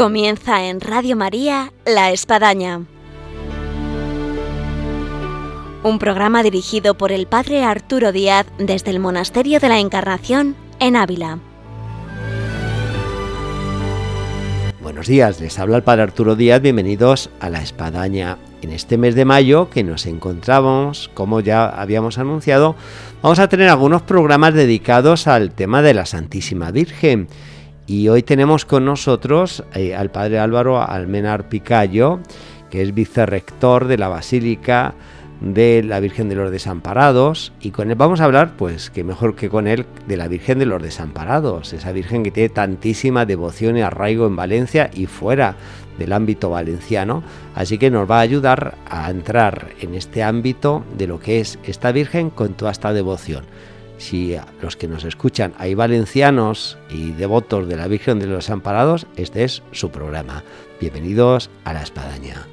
Comienza en Radio María La Espadaña. Un programa dirigido por el Padre Arturo Díaz desde el Monasterio de la Encarnación en Ávila. Buenos días, les habla el Padre Arturo Díaz, bienvenidos a La Espadaña. En este mes de mayo que nos encontramos, como ya habíamos anunciado, vamos a tener algunos programas dedicados al tema de la Santísima Virgen. Y hoy tenemos con nosotros eh, al Padre Álvaro Almenar Picayo, que es vicerrector de la Basílica de la Virgen de los Desamparados y con él vamos a hablar, pues que mejor que con él, de la Virgen de los Desamparados, esa Virgen que tiene tantísima devoción y arraigo en Valencia y fuera del ámbito valenciano, así que nos va a ayudar a entrar en este ámbito de lo que es esta Virgen con toda esta devoción. Si los que nos escuchan hay valencianos y devotos de la Virgen de los Desamparados, este es su programa. Bienvenidos a la Espadaña.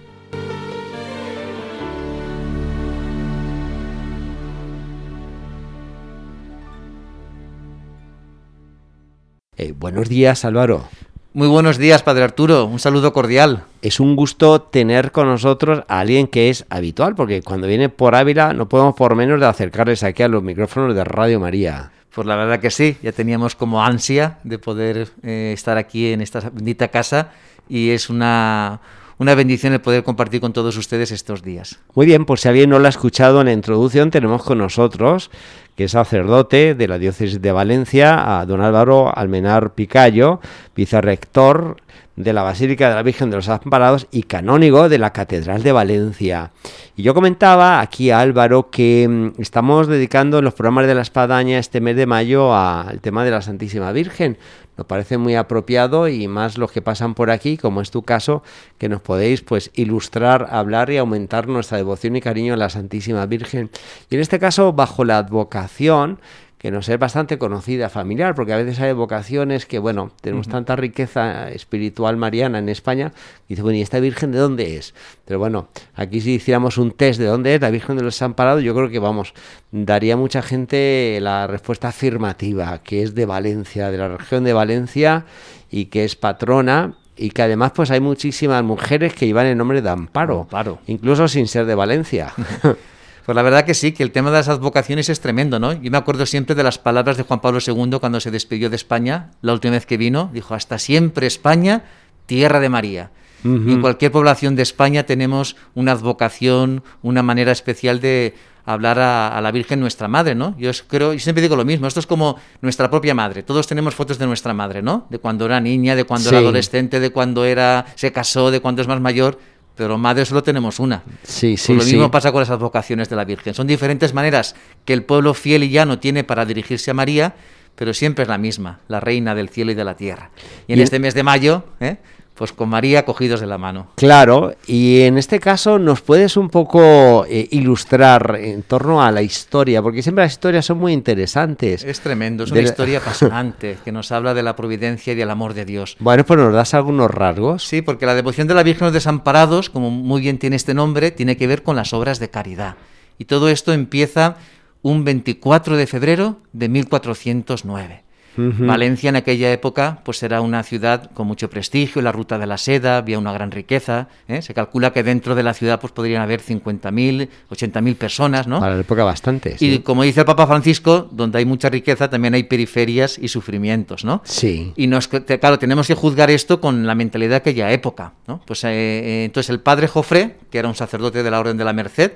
Eh, buenos días, Álvaro. Muy buenos días, Padre Arturo. Un saludo cordial. Es un gusto tener con nosotros a alguien que es habitual, porque cuando viene por Ávila no podemos por menos de acercarles aquí a los micrófonos de Radio María. Pues la verdad que sí, ya teníamos como ansia de poder eh, estar aquí en esta bendita casa y es una, una bendición el poder compartir con todos ustedes estos días. Muy bien, por si alguien no lo ha escuchado en la introducción, tenemos con nosotros, que es sacerdote de la diócesis de Valencia, a don Álvaro Almenar Picayo, vicerrector de la Basílica de la Virgen de los Amparados y canónigo de la Catedral de Valencia. Y yo comentaba aquí a Álvaro que mm, estamos dedicando los programas de la Espadaña este mes de mayo al tema de la Santísima Virgen. Nos parece muy apropiado y más los que pasan por aquí, como es tu caso, que nos podéis pues ilustrar, hablar y aumentar nuestra devoción y cariño a la Santísima Virgen. Y en este caso, bajo la advocación que nos es bastante conocida, familiar, porque a veces hay vocaciones que, bueno, tenemos tanta riqueza espiritual mariana en España, y dice, bueno, ¿y esta Virgen de dónde es? Pero bueno, aquí si hiciéramos un test de dónde es la Virgen de los Desamparados, yo creo que, vamos, daría mucha gente la respuesta afirmativa, que es de Valencia, de la región de Valencia, y que es patrona y que además pues hay muchísimas mujeres que llevan el nombre de Amparo, Amparo. incluso sin ser de Valencia. Pues la verdad que sí, que el tema de las advocaciones es tremendo, ¿no? Yo me acuerdo siempre de las palabras de Juan Pablo II cuando se despidió de España, la última vez que vino, dijo, hasta siempre España, tierra de María. Y en cualquier población de España tenemos una advocación, una manera especial de hablar a, a la Virgen nuestra madre, ¿no? Yo creo, y siempre digo lo mismo, esto es como nuestra propia madre. Todos tenemos fotos de nuestra madre, ¿no? De cuando era niña, de cuando era adolescente, de cuando era se casó, de cuando es más mayor, pero madre solo tenemos una. Sí, Pues sí, lo sí. mismo pasa con las advocaciones de la Virgen. Son diferentes maneras que el pueblo fiel y llano tiene para dirigirse a María, pero siempre es la misma, la reina del cielo y de la tierra. Y en Y- este mes de mayo, ¿eh? Pues con María cogidos de la mano. Claro, y en este caso nos puedes un poco eh, ilustrar en torno a la historia, porque siempre las historias son muy interesantes. Es tremendo, es De una la- historia apasionante que nos habla de la providencia y del amor de Dios. Bueno, pues nos das algunos rasgos. Sí, porque la devoción de la Virgen de los Desamparados, como muy bien tiene este nombre, tiene que ver con las obras de caridad. Y todo esto empieza un 24 de febrero de 1409. Valencia en aquella época pues era una ciudad con mucho prestigio, la ruta de la seda, había una gran riqueza. ¿eh? Se calcula que dentro de la ciudad pues podrían haber 50.000, 80.000 personas, ¿no? Para la época bastante. Y como dice el Papa Francisco, donde hay mucha riqueza también hay periferias y sufrimientos, ¿no? Sí. Y nos, claro, tenemos que juzgar esto con la mentalidad de aquella época, ¿no? Pues eh, eh, entonces el padre Jofré, que era un sacerdote de la Orden de la Merced,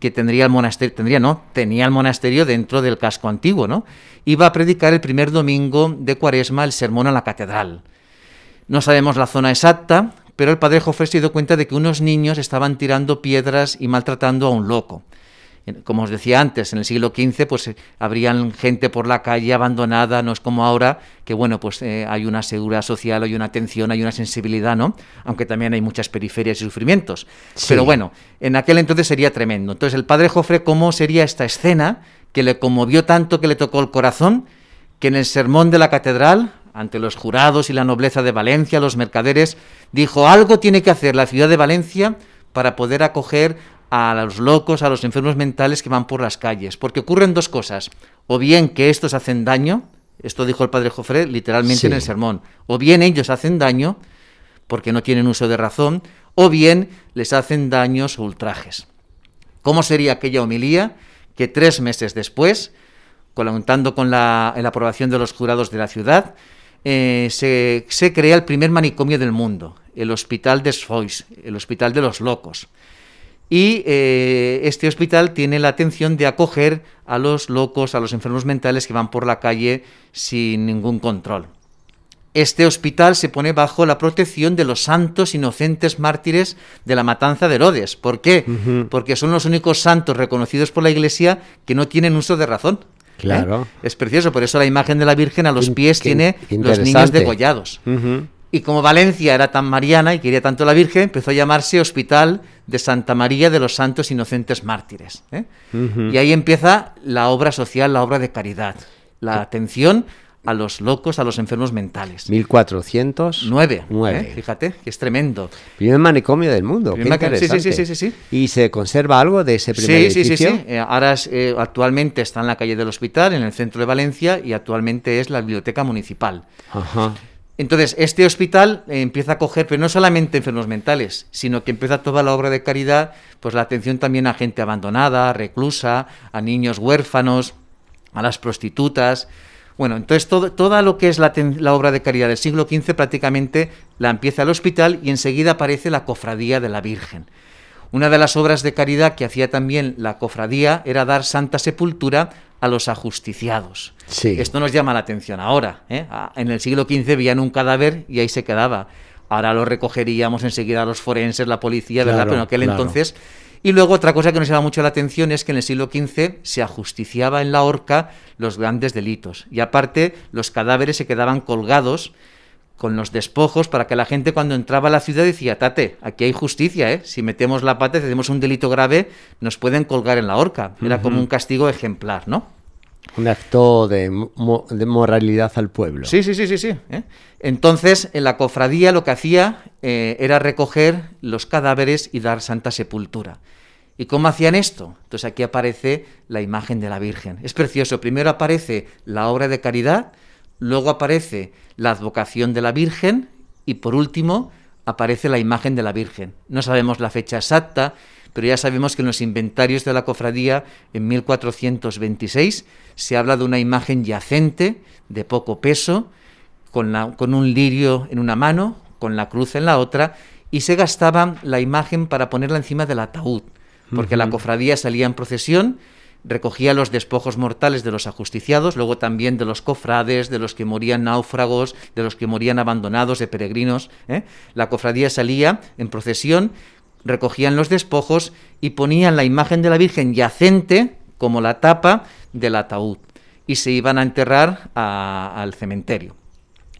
que tendría el monasterio, tendría no, tenía el monasterio dentro del casco antiguo, ¿no? Iba a predicar el primer domingo de Cuaresma el sermón a la catedral. No sabemos la zona exacta, pero el padre Jofré se dio cuenta de que unos niños estaban tirando piedras y maltratando a un loco. Como os decía antes, en el siglo XV, pues eh, habrían gente por la calle abandonada, no es como ahora, que bueno, pues eh, hay una seguridad social, hay una atención, hay una sensibilidad, ¿no? Aunque también hay muchas periferias y sufrimientos. Sí. Pero bueno, en aquel entonces sería tremendo. Entonces, el padre Jofre, ¿cómo sería esta escena que le conmovió tanto que le tocó el corazón? Que en el sermón de la catedral, ante los jurados y la nobleza de Valencia, los mercaderes, dijo, algo tiene que hacer la ciudad de Valencia para poder acoger a los locos, a los enfermos mentales que van por las calles. Porque ocurren dos cosas. O bien que estos hacen daño, esto dijo el padre Jofré literalmente Sí. en el sermón, o bien ellos hacen daño, porque no tienen uso de razón, o bien les hacen daños o ultrajes. ¿Cómo sería aquella homilía que tres meses después, contando con la, aprobación de los jurados de la ciudad, eh, se, crea el primer manicomio del mundo, el Hospital des Foix, el Hospital de los Locos. Y eh, este hospital tiene la atención de acoger a los locos, a los enfermos mentales que van por la calle sin ningún control. Este hospital se pone bajo la protección de los santos inocentes mártires de la matanza de Herodes. ¿Por qué? Porque son los únicos santos reconocidos por la Iglesia que no tienen uso de razón. ¿eh? Claro. Es precioso, por eso la imagen de la Virgen a los pies tiene los niños degollados. Y como Valencia era tan mariana y quería tanto la Virgen, empezó a llamarse Hospital de Santa María de los Santos Inocentes Mártires. ¿eh? Y ahí empieza la obra social, la obra de caridad, la atención a los locos, a los enfermos mentales. 1409. ¿eh? Fíjate, que es tremendo. Primer manicomio del mundo. sí, sí, sí, sí, ¿Y se conserva algo de ese primer edificio? Sí, sí, sí. Eh, ahora actualmente está en la calle del hospital, en el centro de Valencia, y actualmente es la biblioteca municipal. Ajá. Entonces, este hospital empieza a coger, pero no solamente enfermos mentales, sino que empieza toda la obra de caridad, pues la atención también a gente abandonada, reclusa, a niños huérfanos, a las prostitutas. Bueno, entonces todo, toda lo que es la, la, obra de caridad del siglo XV prácticamente la empieza el hospital y enseguida aparece la cofradía de la Virgen. Una de las obras de caridad que hacía también la cofradía era dar santa sepultura a los ajusticiados. Esto nos llama la atención ahora. ¿eh? En el siglo XV veían un cadáver y ahí se quedaba. Ahora lo recogeríamos enseguida los forenses, la policía, ¿verdad? Pero en aquel entonces... Y luego otra cosa que nos llama mucho la atención es que en el siglo XV se ajusticiaba en la horca los grandes delitos. Y aparte, los cadáveres se quedaban colgados con los despojos para que la gente cuando entraba a la ciudad decía, tate, aquí hay justicia, ¿eh? si metemos la pata y hacemos un delito grave, nos pueden colgar en la horca. Era como un castigo ejemplar, ¿no? Un acto de, moralidad al pueblo. Sí, sí, sí, sí, sí. ¿eh? Entonces, en la cofradía lo que hacía eh, era recoger los cadáveres y dar santa sepultura. ¿Y cómo hacían esto? Entonces aquí aparece la imagen de la Virgen. Es precioso. Primero aparece la obra de caridad, luego aparece la advocación de la Virgen y por último aparece la imagen de la Virgen. No sabemos la fecha exacta, pero ya sabemos que en los inventarios de la cofradía en 1426 se habla de una imagen yacente, de poco peso, con, la, con un lirio en una mano, con la cruz en la otra, y se gastaba la imagen para ponerla encima del ataúd, porque la cofradía salía en procesión recogía los despojos mortales de los ajusticiados, luego también de los cofrades, de los que morían náufragos, de los que morían abandonados, de peregrinos. ¿eh? La cofradía salía en procesión, recogían los despojos y ponían la imagen de la Virgen yacente como la tapa del ataúd y se iban a enterrar al cementerio.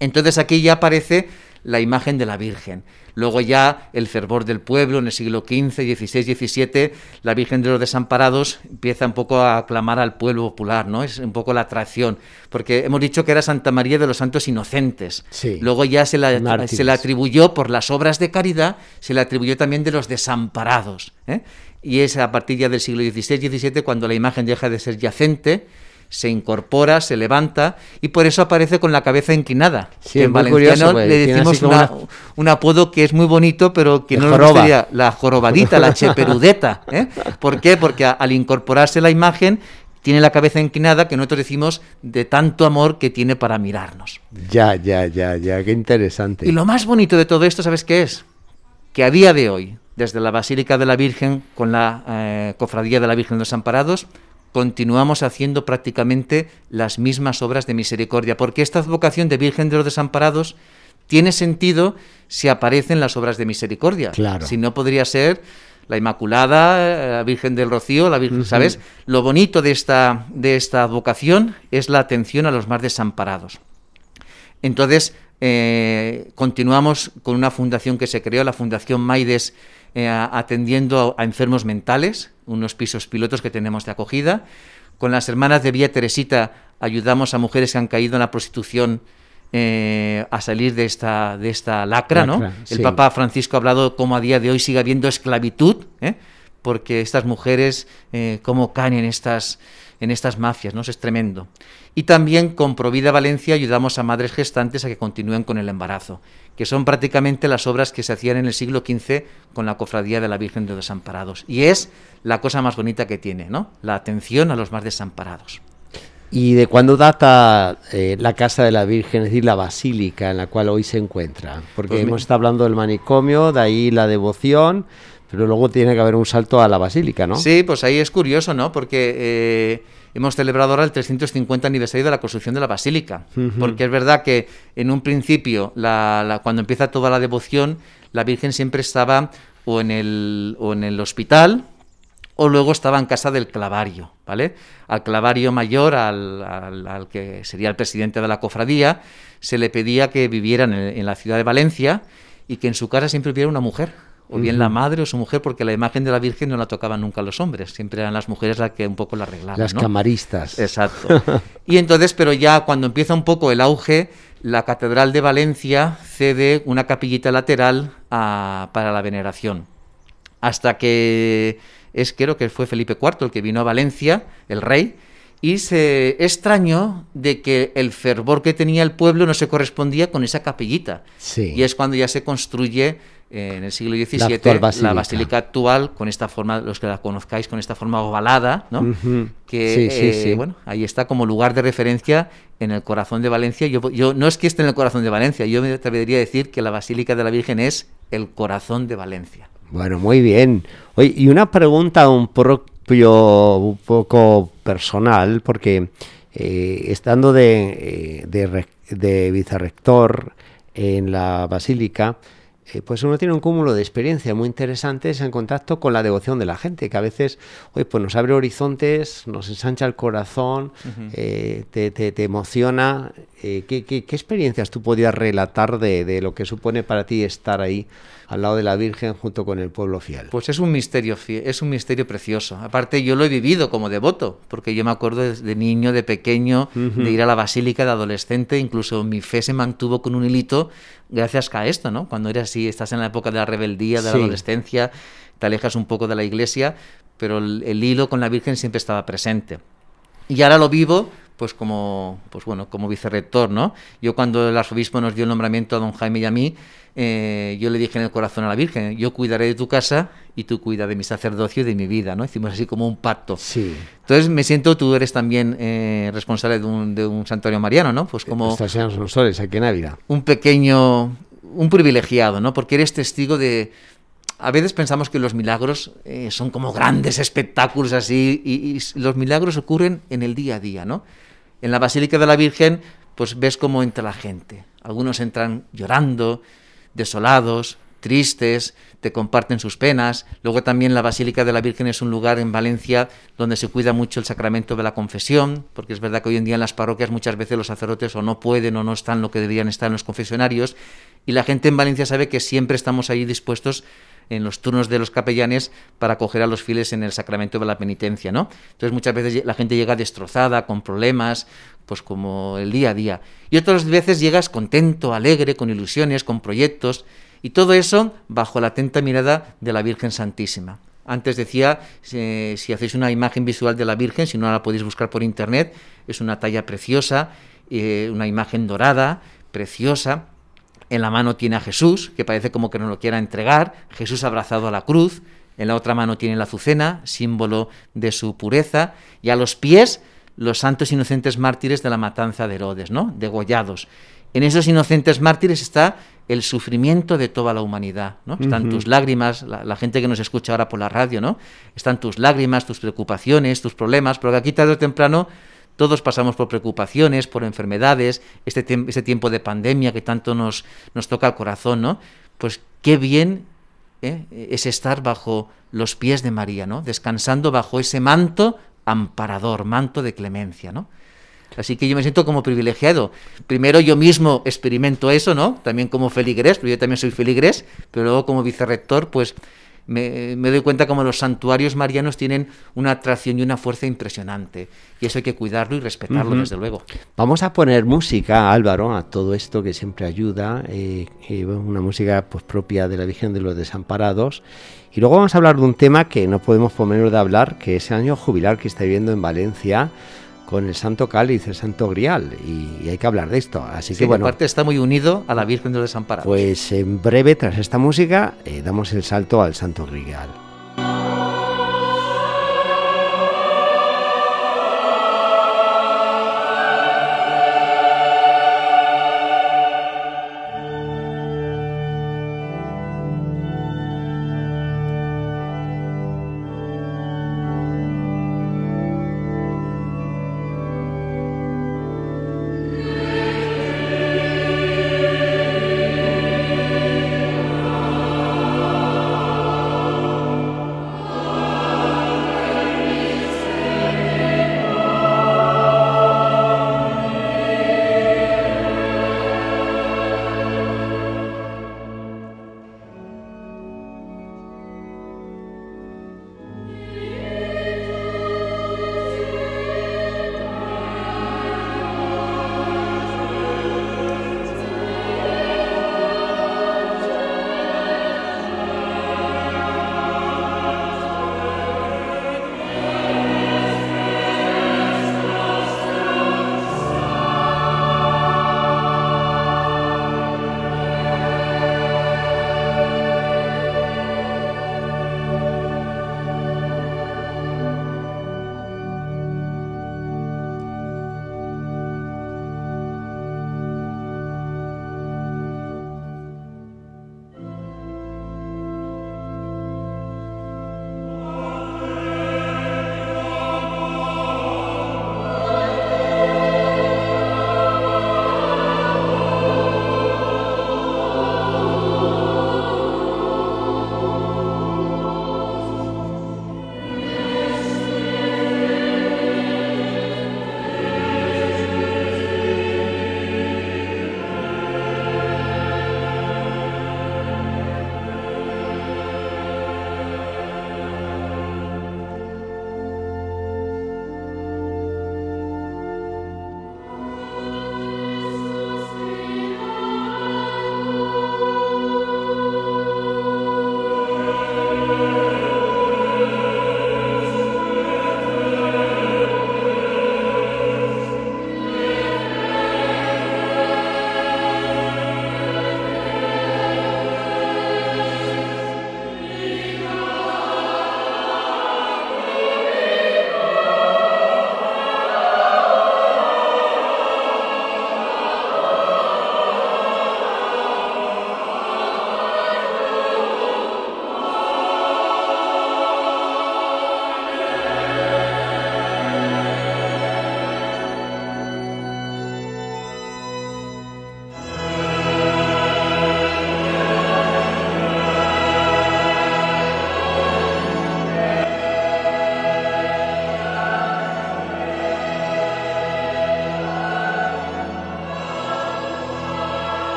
Entonces aquí ya aparece la imagen de la Virgen. Luego ya el fervor del pueblo en el siglo XV, XVI, XVII, la Virgen de los Desamparados empieza un poco a aclamar al pueblo popular, ¿no? Es un poco la atracción, porque hemos dicho que era Santa María de los Santos Inocentes. Luego ya se la, se la atribuyó por las obras de caridad, se le atribuyó también de los desamparados. ¿eh? Y es a partir ya del siglo XVI, XVII cuando la imagen deja de ser yacente se incorpora, se levanta y por eso aparece con la cabeza inclinada. en valenciano le decimos un apodo que es muy bonito, pero que no nos gustaría, la jorobadita, la cheperudeta. ¿eh? ¿Por qué? Porque al incorporarse la imagen tiene la cabeza inclinada, que nosotros decimos de tanto amor que tiene para mirarnos. Ya, ya, ya, ya, qué interesante. Y lo más bonito de todo esto, ¿sabes qué es? Que a día de hoy, desde la Basílica de la Virgen, con la eh, Cofradía de la Virgen de los Amparados, continuamos haciendo prácticamente las mismas obras de misericordia, porque esta advocación de Virgen de los Desamparados tiene sentido si aparecen las obras de misericordia. Claro. Si no podría ser la Inmaculada, la Virgen del Rocío, la Virgen, ¿sabes? Lo bonito de esta, de esta advocación es la atención a los más desamparados. Entonces, eh, continuamos con una fundación que se creó, la Fundación Maides, eh, atendiendo a enfermos mentales, unos pisos pilotos que tenemos de acogida. Con las hermanas de Vía Teresita ayudamos a mujeres que han caído en la prostitución eh, a salir de esta, de esta lacra, ¿no? El Papa Francisco ha hablado cómo a día de hoy sigue habiendo esclavitud, porque estas mujeres, eh, cómo caen en estas, en estas mafias, ¿no? Eso es tremendo. Y también con Provida Valencia ayudamos a madres gestantes a que continúen con el embarazo, que son prácticamente las obras que se hacían en el siglo XV con la Cofradía de la Virgen de los Desamparados. Y es la cosa más bonita que tiene, ¿no? La atención a los más desamparados. ¿Y de cuándo data eh, la Casa de la Virgen, es decir, la basílica en la cual hoy se encuentra? Porque Pues mi- hemos estado hablando del manicomio, de ahí la devoción, pero luego tiene que haber un salto a la basílica, ¿no? Sí, pues ahí es curioso, ¿no? Porque eh, hemos celebrado ahora el 350 aniversario de la construcción de la basílica. Porque es verdad que en un principio, la- la- cuando empieza toda la devoción, la Virgen siempre estaba o en el, o en el hospital o luego estaba en casa del clavario, ¿vale? Al clavario mayor, al, al- al que sería el presidente de la cofradía, se le pedía que viviera en, el- en la ciudad de Valencia y que en su casa siempre hubiera una mujer, o bien la madre o su mujer, porque la imagen de la Virgen no la tocaban nunca los hombres, siempre eran las mujeres las que un poco la arreglaban. Las ¿no? camaristas. Exacto. Y entonces, pero ya cuando empieza un poco el auge, la Catedral de Valencia cede una capillita lateral a- para la veneración. Hasta que es, creo que fue Felipe IV el que vino a Valencia, el rey, y se extrañó de que el fervor que tenía el pueblo no se correspondía con esa capillita. Sí. Y es cuando ya se construye en el siglo XVII la basílica. basílica actual, con esta forma, los que la conozcáis, con esta forma ovalada, ¿no? Que Sí, sí, eh, sí. bueno ahí está como lugar de referencia en el corazón de Valencia yo, yo no es que esté en el corazón de Valencia yo me atrevería a decir que la Basílica de la Virgen es el corazón de Valencia Bueno, muy bien. Oye, y una pregunta un propio, un poco personal, porque eh, estando de, eh, de, de vicerrector en la basílica, eh, pues uno tiene un cúmulo de experiencias muy interesantes en contacto con la devoción de la gente, que a veces oye, pues nos abre horizontes, nos ensancha el corazón, eh, te, te- te emociona. Eh, ¿qué, qué, qué experiencias tú podías relatar de, de lo que supone para ti estar ahí al lado de la Virgen junto con el pueblo fiel? pues es un misterio es un misterio precioso aparte yo lo he vivido como devoto porque yo me acuerdo de, de niño de pequeño de ir a la basílica de adolescente incluso mi fe se mantuvo con un hilito gracias a esto no cuando eres así estás en la época de la rebeldía de la adolescencia te alejas un poco de la iglesia pero el, el hilo con la Virgen siempre estaba presente. Y ahora lo vivo, pues como, pues bueno, como vicerrector, ¿no? Yo cuando el arzobispo nos dio el nombramiento a don Jaime y a mí, eh, yo le dije en el corazón a la Virgen, yo cuidaré de tu casa y tú cuida de mi sacerdocio y de mi vida, ¿no? Hicimos así como un pacto. Sí. Entonces me siento, tú eres también eh, responsable de un, de un santuario mariano, ¿no? Pues como los Soles, aquí en Ávila. un pequeño, un privilegiado, ¿no? Porque eres testigo de... A veces pensamos que los milagros eh, son como grandes espectáculos así, y, los milagros ocurren en el día a día, ¿no? En la Basílica de la Virgen, pues ves cómo entra la gente. Algunos entran llorando, desolados, tristes, te comparten sus penas. Luego también la Basílica de la Virgen es un lugar en Valencia donde se cuida mucho el sacramento de la confesión, porque es verdad que hoy en día en las parroquias muchas veces los sacerdotes o no pueden o no están lo que deberían estar en los confesionarios, y la gente en Valencia sabe que siempre estamos ahí dispuestos en los turnos de los capellanes para acoger a los fieles en el sacramento de la penitencia, ¿no? Entonces muchas veces la gente llega destrozada, con problemas, pues como el día a día. Y otras veces llegas contento, alegre, con ilusiones, con proyectos, y todo eso bajo la atenta mirada de la Virgen Santísima. Antes decía, si, hacéis una imagen visual de la Virgen, si no la podéis buscar por internet, es una talla preciosa, eh, una imagen dorada, preciosa, en la mano tiene a Jesús, que parece como que no lo quiera entregar, Jesús abrazado a la cruz, en la otra mano tiene la azucena, símbolo de su pureza, y a los pies los santos inocentes mártires de la matanza de Herodes, ¿no? Degollados. En esos inocentes mártires está el sufrimiento de toda la humanidad, ¿no? Están tus lágrimas, la, la gente que nos escucha ahora por la radio, ¿no? Están tus lágrimas, tus preocupaciones, tus problemas, porque aquí tarde o temprano todos pasamos por preocupaciones, por enfermedades, este, este tiempo de pandemia que tanto nos, nos toca el corazón, ¿no? Pues qué bien ¿eh? es estar bajo los pies de María, ¿no? Descansando bajo ese manto amparador, manto de clemencia, ¿no? Así que yo me siento como privilegiado. Primero yo mismo experimento eso, ¿no? También como feligrés, porque yo también soy feligrés, pero luego como vicerrector, pues me, doy cuenta como los santuarios marianos tienen una atracción y una fuerza impresionante. Y eso hay que cuidarlo y respetarlo, desde luego. Vamos a poner música, Álvaro, a todo esto que siempre ayuda, eh, una música pues, propia de la Virgen de los Desamparados. Y luego vamos a hablar de un tema que no podemos poner de hablar, que es el año jubilar que está viviendo en Valencia con el Santo Cáliz, el Santo Grial, y, hay que hablar de esto. Así que bueno. Aparte está muy unido a la Virgen de los Desamparados. Pues en breve, tras esta música, eh, damos el salto al Santo Grial.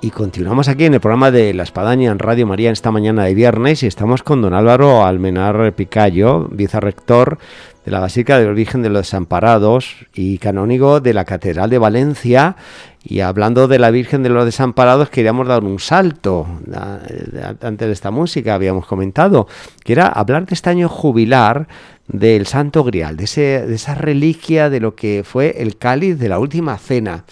Y continuamos aquí en el programa de La Espadaña en Radio María esta mañana de viernes y estamos con don Álvaro Almenar Picayo, vicerrector de la Basílica del Origen de los Desamparados y canónigo de la Catedral de Valencia. Y hablando de la Virgen de los Desamparados, queríamos dar un salto antes de esta música, habíamos comentado, que era hablar de este año jubilar del Santo Grial, de, ese, de esa reliquia de lo que fue el cáliz de la última cena.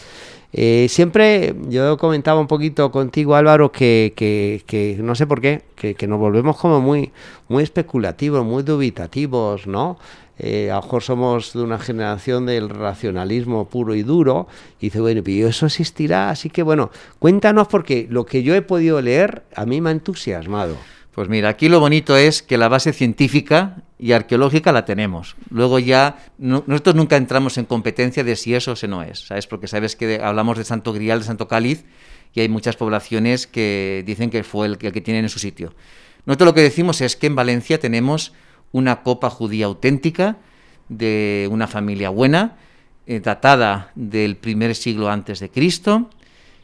Eh, siempre yo comentaba un poquito contigo, Álvaro, que, que, que no sé por qué, que, que, nos volvemos como muy, muy especulativos, muy dubitativos, ¿no? Eh, a lo mejor somos de una generación del racionalismo puro y duro, y dice, bueno, pero eso existirá, así que bueno, cuéntanos porque lo que yo he podido leer a mí me ha entusiasmado. Pues mira, aquí lo bonito es que la base científica y arqueológica la tenemos. Luego ya nosotros nunca entramos en competencia de si eso o si no es, ¿sabes? Porque sabes que hablamos de Santo Grial, de Santo Cáliz, y hay muchas poblaciones que dicen que fue el, el que tienen en su sitio. Nosotros lo que decimos es que en Valencia tenemos una copa judía auténtica de una familia buena, eh, datada del primer siglo antes de Cristo,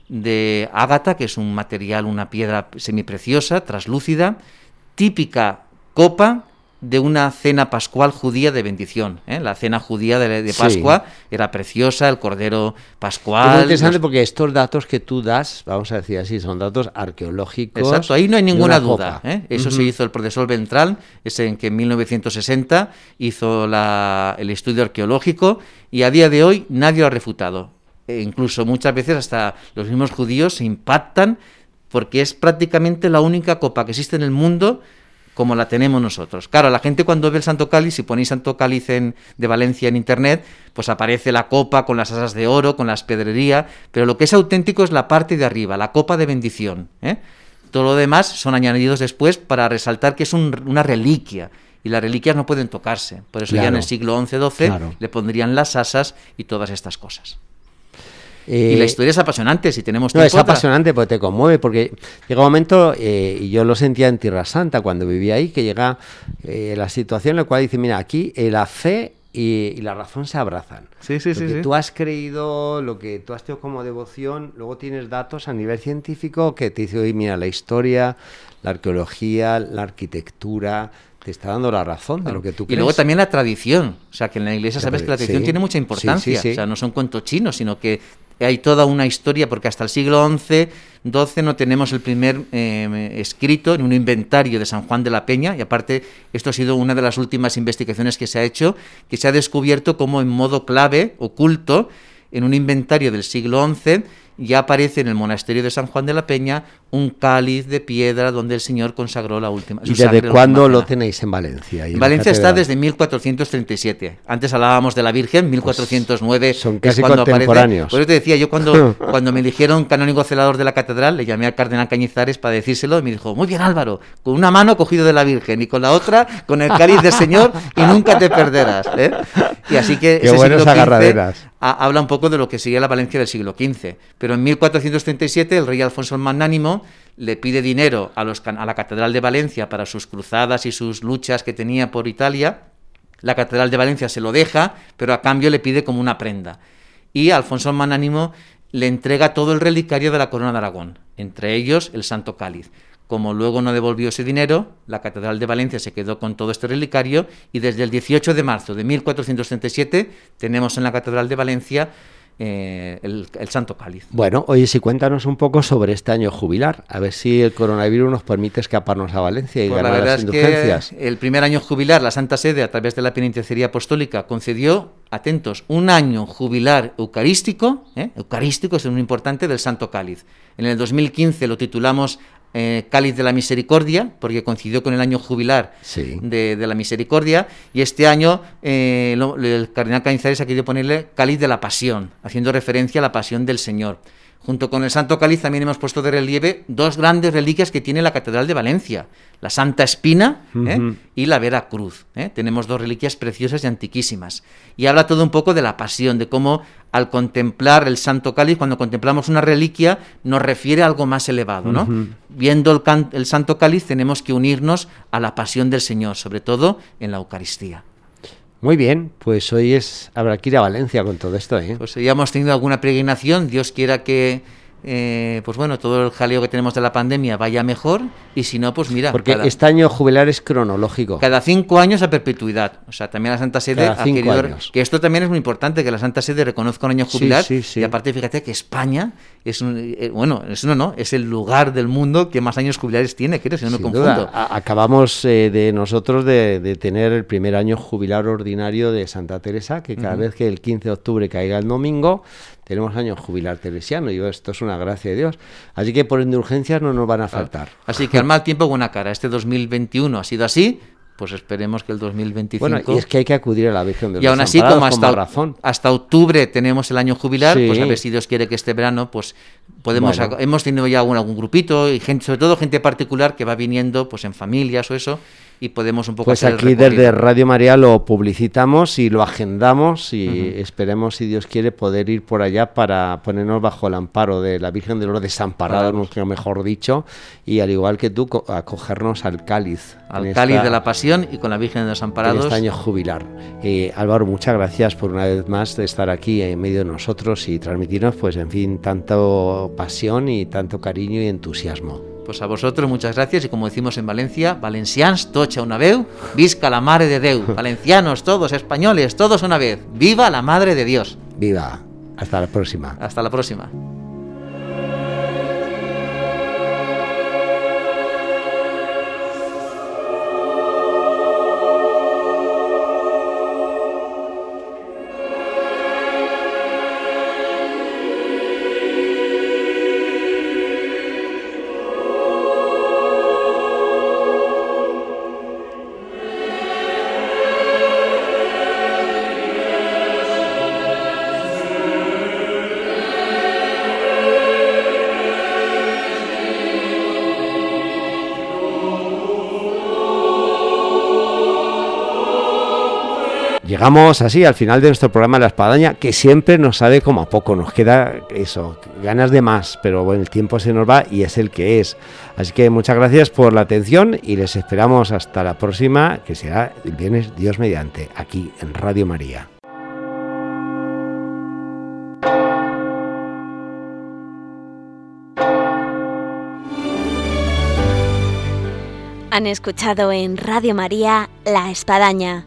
de ágata, que es un material, una piedra semipreciosa, traslúcida, típica copa de una cena pascual judía de bendición. ¿eh? La cena judía de, Pascua era preciosa, el cordero pascual. Es muy interesante porque estos datos que tú das, vamos a decir así, son datos arqueológicos. Exacto, ahí no hay ninguna duda. ¿eh? Eso se hizo el profesor Ventral, es en que en 1960 hizo el estudio arqueológico y a día de hoy nadie lo ha refutado. E incluso muchas veces hasta los mismos judíos se impactan porque es prácticamente la única copa que existe en el mundo como la tenemos nosotros. Claro, la gente cuando ve el Santo Cáliz, si ponéis Santo Cáliz en, de Valencia en internet, pues aparece la copa con las asas de oro, con la espedrería, pero lo que es auténtico es la parte de arriba, la copa de bendición. ¿eh? Todo lo demás son añadidos después para resaltar que es una reliquia y las reliquias no pueden tocarse. Por eso ya en el siglo XI-XII le pondrían las asas y todas estas cosas y la eh, historia es apasionante, si tenemos tiempo. No, es apasionante porque te conmueve, porque llega un momento, eh, y yo lo sentía en Tierra Santa cuando vivía ahí, que llega eh, la situación en la cual dice, mira, aquí la fe y, la razón se abrazan. Sí, sí, sí, Tú has creído, lo que tú has tenido como devoción, luego tienes datos a nivel científico que te dice, oye, mira, la historia, la arqueología, la arquitectura, te está dando la razón de lo que tú crees. Y luego también la tradición. O sea, que en la iglesia sabes que la tradición tiene mucha importancia. o sea, no son cuentos chinos, sino que hay toda una historia, porque hasta el siglo XI, XII no tenemos el primer eh, escrito en un inventario de San Juan de la Peña, y aparte esto ha sido una de las últimas investigaciones que se ha hecho, que se ha descubierto como en modo clave, oculto, en un inventario del siglo XI, ya aparece en el monasterio de San Juan de la Peña un cáliz de piedra donde el Señor consagró la última. ¿Y desde cuándo lo tenéis en Valencia? En Valencia está desde 1437. Antes hablábamos de la Virgen, 1409. Pues son casi contemporáneos. Por eso te decía, yo cuando, cuando me eligieron canónigo celador de la catedral, le llamé al cardenal Cañizares para decírselo y me dijo, muy bien Álvaro, con una mano cogido de la Virgen y con la otra con el cáliz del Señor y nunca te perderás. ¿eh? Y así que Qué ese agarraderas habla un poco de lo que sería la Valencia del siglo XV. Pero en 1437 el rey Alfonso el Magnánimo le pide dinero a, la Catedral de Valencia para sus cruzadas y sus luchas que tenía por Italia. La Catedral de Valencia se lo deja, pero a cambio le pide como una prenda. Y Alfonso el Magnánimo le entrega todo el relicario de la corona de Aragón, entre ellos el Santo Cáliz. Como luego no devolvió ese dinero, la Catedral de Valencia se quedó con todo este relicario y desde el 18 de marzo de 1437 tenemos en la Catedral de Valencia eh, el, Santo Cáliz. Bueno, oye, si cuéntanos un poco sobre este año jubilar, a ver si el coronavirus nos permite escaparnos a Valencia y pues ganar las indulgencias. el primer año jubilar, la Santa Sede, a través de la Penitenciaría Apostólica, concedió, atentos, un año jubilar eucarístico, ¿eh? eucarístico es muy importante, del Santo Cáliz. En el 2015 lo titulamos eh, Cáliz de la Misericordia, porque coincidió con el año jubilar de, la Misericordia, y este año eh, el cardenal Cañizares ha querido ponerle Cáliz de la Pasión, haciendo referencia a la pasión del Señor. Junto con el Santo Cáliz también hemos puesto de relieve dos grandes reliquias que tiene la Catedral de Valencia, la Santa Espina ¿eh? y la Vera Cruz. ¿eh? Tenemos dos reliquias preciosas y antiquísimas. Y habla todo un poco de la pasión, de cómo al contemplar el Santo Cáliz, cuando contemplamos una reliquia, nos refiere a algo más elevado. ¿no? Viendo el, el Santo Cáliz tenemos que unirnos a la pasión del Señor, sobre todo en la Eucaristía. Muy bien, pues hoy es habrá que ir a Valencia con todo esto. ¿eh? Pues ya hemos tenido alguna peregrinación, Dios quiera que eh, pues bueno, todo el jaleo que tenemos de la pandemia vaya mejor y si no, pues mira. Porque este año jubilar es cronológico. Cada cinco años a perpetuidad. O sea, también la Santa Sede ha querido. Que esto también es muy importante, que la Santa Sede reconozca un año jubilar. Y aparte, fíjate que España es un. Eh, bueno, es uno no, es el lugar del mundo que más años jubilares tiene, creo, si no me confundo. acabamos eh, de nosotros de, tener el primer año jubilar ordinario de Santa Teresa, que cada vez que el 15 de octubre caiga el domingo tenemos año jubilar teresiano, y esto es una gracia de Dios. Así que por indulgencias no nos van a faltar. Así que al mal tiempo buena cara. Este 2021 ha sido así, pues esperemos que el 2025... Bueno, y es que hay que acudir a la Virgen de los Y aún así, como hasta, razón. hasta octubre tenemos el año jubilar, pues a ver si Dios quiere que este verano, pues podemos... Hemos tenido ya algún, algún grupito, y gente, sobre todo gente particular que va viniendo pues en familias o eso, y podemos un poco pues aquí desde Radio María lo publicitamos y lo agendamos y esperemos si Dios quiere poder ir por allá para ponernos bajo el amparo de la Virgen de los Desamparados, mejor dicho, y al igual que tú acogernos al cáliz. Al cáliz de la Pasión y con la Virgen de los Desamparados. En este año jubilar. Eh, Álvaro, muchas gracias por una vez más de estar aquí en medio de nosotros y transmitirnos, pues en fin, tanto pasión y tanto cariño y entusiasmo. Pues a vosotros muchas gracias y como decimos en Valencia, valencians tocha una vez, visca la madre de Déu, valencianos todos, españoles, todos una vez, viva la madre de Dios. Viva, hasta la próxima. Hasta la próxima. Llegamos así al final de nuestro programa La Espadaña, que siempre nos sabe como a poco, nos queda eso, ganas de más, pero bueno, el tiempo se nos va y es el que es. Así que muchas gracias por la atención y les esperamos hasta la próxima, que será el viernes Dios mediante, aquí en Radio María. Han escuchado en Radio María La Espadaña